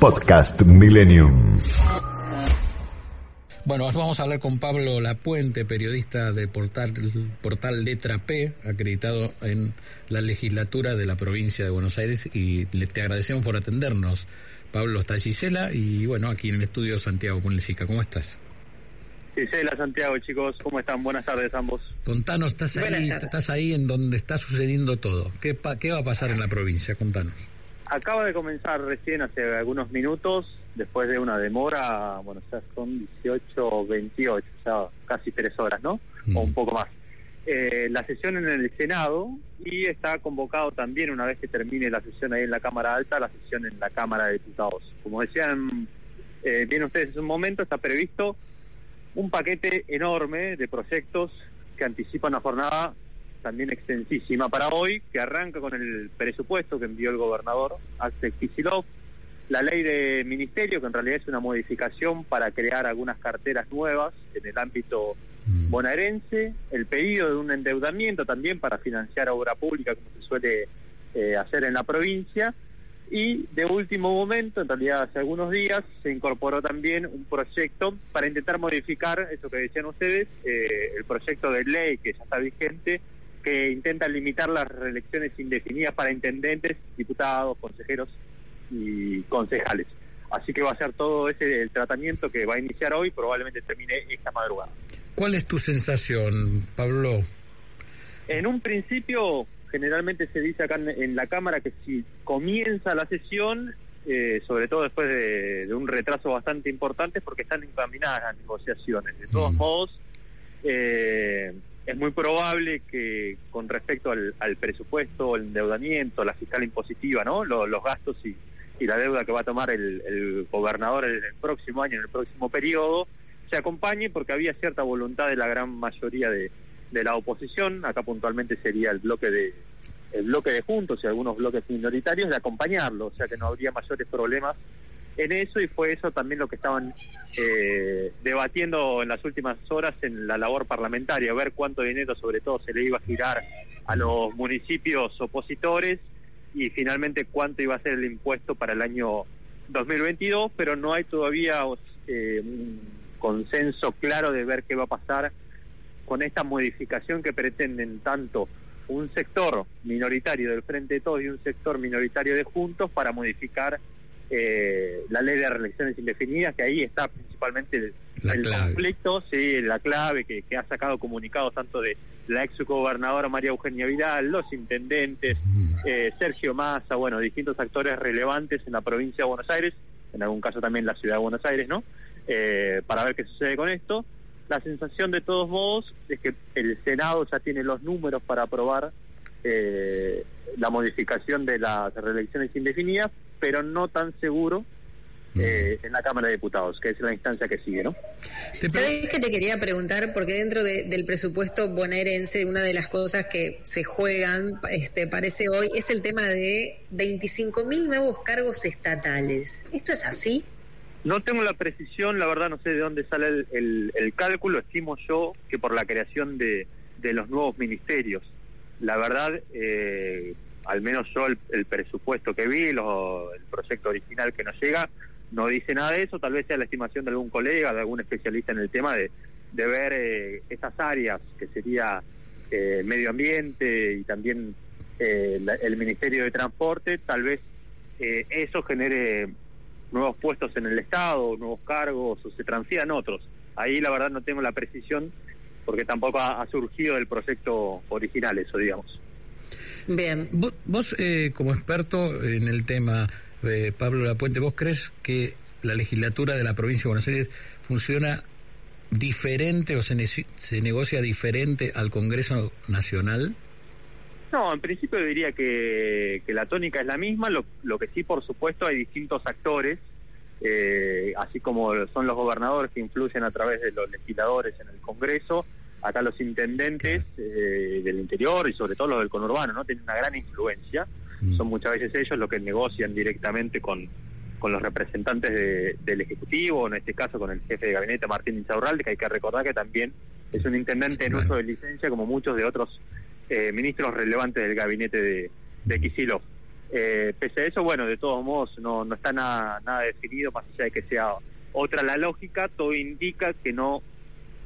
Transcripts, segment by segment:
Podcast Millennium. Bueno, vamos a hablar con Pablo Lapuente, periodista de portal, portal Letra P, acreditado en la legislatura de la provincia de Buenos Aires, y le, te agradecemos por atendernos. Pablo está Gisela y bueno, aquí en el estudio Santiago Punlesica. ¿Cómo estás? Gisela, Santiago, chicos, ¿cómo están? Buenas tardes ambos. Contanos, estás ahí, estás ahí en donde está sucediendo todo. ¿Qué, ¿Qué va a pasar en la provincia? Contanos. Acaba de comenzar recién hace algunos minutos, después de una demora, bueno, ya son 18 28, o sea, casi tres horas, ¿no? O un poco más. Eh, la sesión en el Senado y está convocado también, una vez que termine la sesión ahí en la Cámara Alta, la sesión en la Cámara de Diputados. Como decían eh, bien ustedes en un momento, está previsto un paquete enorme de proyectos que anticipan una jornada también extensísima para hoy, que arranca con el presupuesto que envió el gobernador Axel Kicillof, la ley de ministerio, que en realidad es una modificación para crear algunas carteras nuevas en el ámbito Mm. bonaerense, el pedido de un endeudamiento también para financiar obra pública, como se suele eh, hacer en la provincia, y de último momento, en realidad hace algunos días, se incorporó también un proyecto para intentar modificar, eso que decían ustedes, eh, el proyecto de ley que ya está vigente, que intenta limitar las reelecciones indefinidas para intendentes, diputados, consejeros y concejales. Así que va a ser todo ese el tratamiento que va a iniciar hoy, probablemente termine esta madrugada. ¿Cuál es tu sensación, Pablo? En un principio, generalmente se dice acá en, la Cámara que si comienza la sesión, eh, sobre todo después de, de un retraso bastante importante, es porque están encaminadas las negociaciones. De todos Mm. modos, eh, muy probable que con respecto al, presupuesto, el endeudamiento, la fiscal impositiva, ¿no? Lo- los gastos y, y la deuda que va a tomar el, el gobernador en el próximo año, en el próximo periodo, se acompañe porque había cierta voluntad de la gran mayoría de, de la oposición, acá puntualmente sería el bloque de el bloque de juntos y algunos bloques minoritarios de acompañarlo, o sea que no habría mayores problemas en eso y fue eso también lo que estaban eh, debatiendo en las últimas horas en la labor parlamentaria, ver cuánto dinero sobre todo se le iba a girar a los municipios opositores y finalmente cuánto iba a ser el impuesto para el año 2022, pero no hay todavía eh, un consenso claro de ver qué va a pasar con esta modificación que pretenden tanto un sector minoritario del Frente de Todos y un sector minoritario de Juntos para modificar eh, la ley de reelecciones indefinidas, que ahí está principalmente el, conflicto, sí, la clave que, que ha sacado comunicados tanto de la ex gobernadora María Eugenia Vidal, los intendentes, Mm. eh, Sergio Massa, bueno, distintos actores relevantes en la provincia de Buenos Aires, en algún caso también la ciudad de Buenos Aires, ¿no? Eh, para ver qué sucede con esto. La sensación de todos modos es que el Senado ya tiene los números para aprobar eh, la modificación de las reelecciones indefinidas, pero no tan seguro eh, en la Cámara de Diputados, que es la instancia que sigue, ¿no? ¿Sabés que te quería preguntar? Porque dentro de- del presupuesto bonaerense, una de las cosas que se juegan, este, parece hoy, es el tema de 25 mil nuevos cargos estatales. ¿Esto es así? No tengo la precisión, la verdad no sé de dónde sale el, el- el cálculo, estimo yo que por la creación de, de los nuevos ministerios. La verdad, eh, al menos yo el, el presupuesto que vi, lo- el proyecto original que nos llega, no dice nada de eso, tal vez sea la estimación de algún colega, de algún especialista en el tema, de, de ver eh, estas áreas, que sería eh, medio ambiente y también eh, la- el Ministerio de Transporte, tal vez eh, eso genere nuevos puestos en el Estado, nuevos cargos, o se transfieran otros. Ahí la verdad no tengo la precisión, porque tampoco ha, ha surgido del proyecto original eso, digamos. Bien. Vos, vos, eh, como experto en el tema, eh, Pablo Lapuente, ¿vos crees que la legislatura de la provincia de Buenos Aires funciona diferente o se, ne- se negocia diferente al Congreso Nacional? No, en principio diría que, que la tónica es la misma, lo, lo que sí, por supuesto, hay distintos actores, eh, así como son los gobernadores que influyen a través de los legisladores en el Congreso, acá los intendentes eh, del interior y sobre todo los del conurbano, ¿no? Tienen una gran influencia, mm. son muchas veces ellos los que negocian directamente con, con los representantes del Ejecutivo, en este caso con el jefe de gabinete Martín Insaurralde, que hay que recordar que también es un intendente en uso de licencia como muchos de otros eh, ministros relevantes del gabinete de, de Eh, pese a eso, bueno, de todos modos no, no está nada, nada definido, más allá de que sea otra la lógica, todo indica que no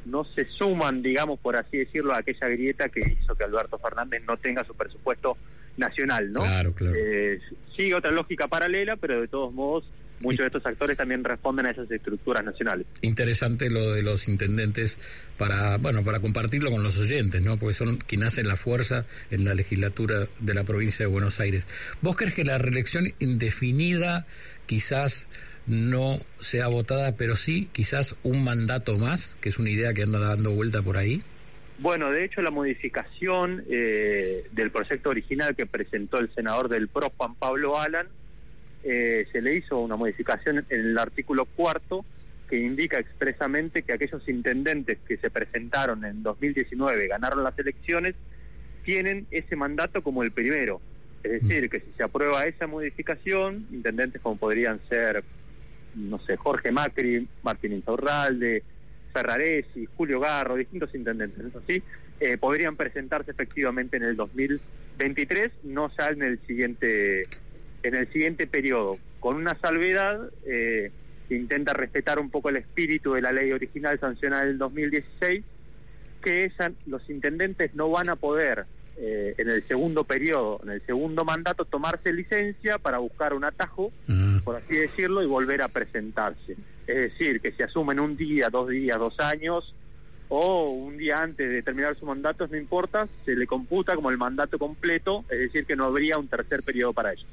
no se suman, digamos, por así decirlo, a aquella grieta que hizo que Alberto Fernández no tenga su presupuesto nacional, ¿no? Claro, claro. Eh, sigue otra lógica paralela, pero de todos modos muchos de estos actores también responden a esas estructuras nacionales. Interesante lo de los intendentes para, bueno, para compartirlo con los oyentes, ¿no? Porque son quienes hacen la fuerza en la legislatura de la provincia de Buenos Aires. ¿Vos crees que la reelección indefinida quizás no sea votada, pero sí quizás un mandato más, que es una idea que anda dando vuelta por ahí? Bueno, de hecho la modificación eh, del proyecto original que presentó el senador del PRO, Juan Pablo Alan, eh, se le hizo una modificación en el artículo cuarto que indica expresamente que aquellos intendentes que se presentaron en 2019 ganaron las elecciones tienen ese mandato como el primero. Es mm. decir, que si se aprueba esa modificación, intendentes como podrían ser, no sé, Jorge Macri, Martín Insaurralde, Ferraresi, Julio Garro, distintos intendentes, ¿eso sí? Eh, podrían presentarse efectivamente en el 2023, no ya en el siguiente en el siguiente periodo, con una salvedad eh, que intenta respetar un poco el espíritu de la ley original sancionada en el 2016, que los intendentes no van a poder eh, en el segundo periodo, en el segundo mandato, tomarse licencia para buscar un atajo, por así decirlo, y volver a presentarse. Es decir, que se asumen un día, dos días, dos años, o un día antes de terminar su mandato, no importa, se le computa como el mandato completo, es decir, que no habría un tercer periodo para ellos.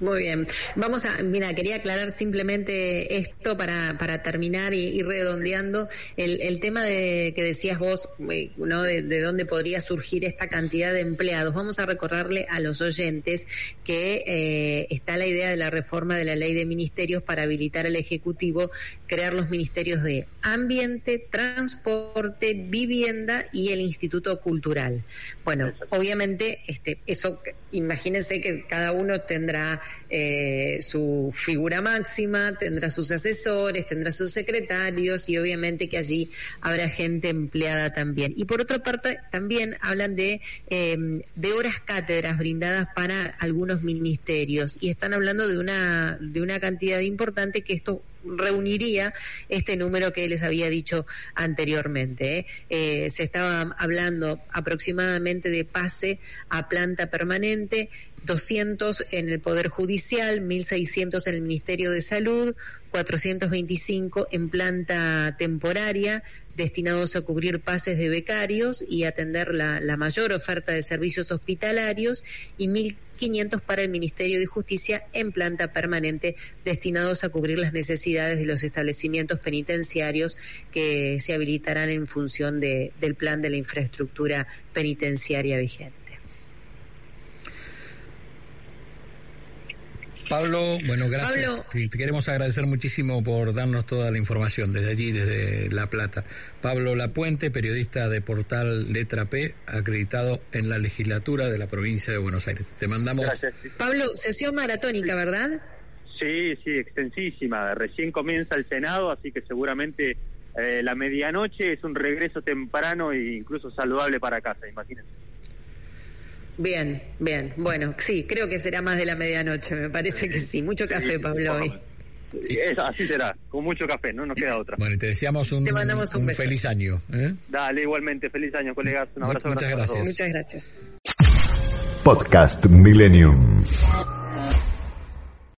Muy bien. Vamos a, mira, quería aclarar simplemente esto para, para terminar y ir redondeando el, el tema de que decías vos, eh, ¿no? De, de, dónde podría surgir esta cantidad de empleados. Vamos a recordarle a los oyentes que eh, está la idea de la reforma de la ley de ministerios para habilitar al Ejecutivo crear los ministerios de Ambiente, Transporte, Vivienda y el Instituto Cultural. Bueno, obviamente, este, eso, imagínense que cada uno tendrá eh, su figura máxima, tendrá sus asesores, tendrá sus secretarios y obviamente que allí habrá gente empleada también. Y por otra parte, también hablan de, em, de horas cátedras brindadas para algunos ministerios y están hablando de una, de una cantidad importante que esto reuniría este número que les había dicho anteriormente. ¿eh? Eh, se estaba hablando aproximadamente de pase a planta permanente, 200 en el Poder Judicial, 1.600 en el Ministerio de Salud, 425 en planta temporaria, destinados a cubrir pases de becarios y atender la, mayor oferta de servicios hospitalarios, y 1.500 para el Ministerio de Justicia en planta permanente, destinados a cubrir las necesidades de los establecimientos penitenciarios que se habilitarán en función de, del plan de la infraestructura penitenciaria vigente. Pablo, bueno, gracias. Te, queremos agradecer muchísimo por darnos toda la información desde allí, desde La Plata. Pablo Lapuente, periodista de portal Letra P, acreditado en la legislatura de la provincia de Buenos Aires. Te mandamos. Pablo, sesión maratónica, ¿verdad? Sí, sí, extensísima. Recién comienza el Senado, así que seguramente eh, la medianoche es un regreso temprano e incluso saludable para casa, imagínense. Bien, bien. Bueno, sí, creo que será más de la medianoche, me parece que sí. Mucho café, Pablo, hoy. así será, con mucho café, no nos queda otra. Bueno, y te deseamos un, un, feliz año. ¿eh? Dale, igualmente, feliz año, colegas. Un abrazo. Muchas gracias. Muchas gracias. Podcast Millennium.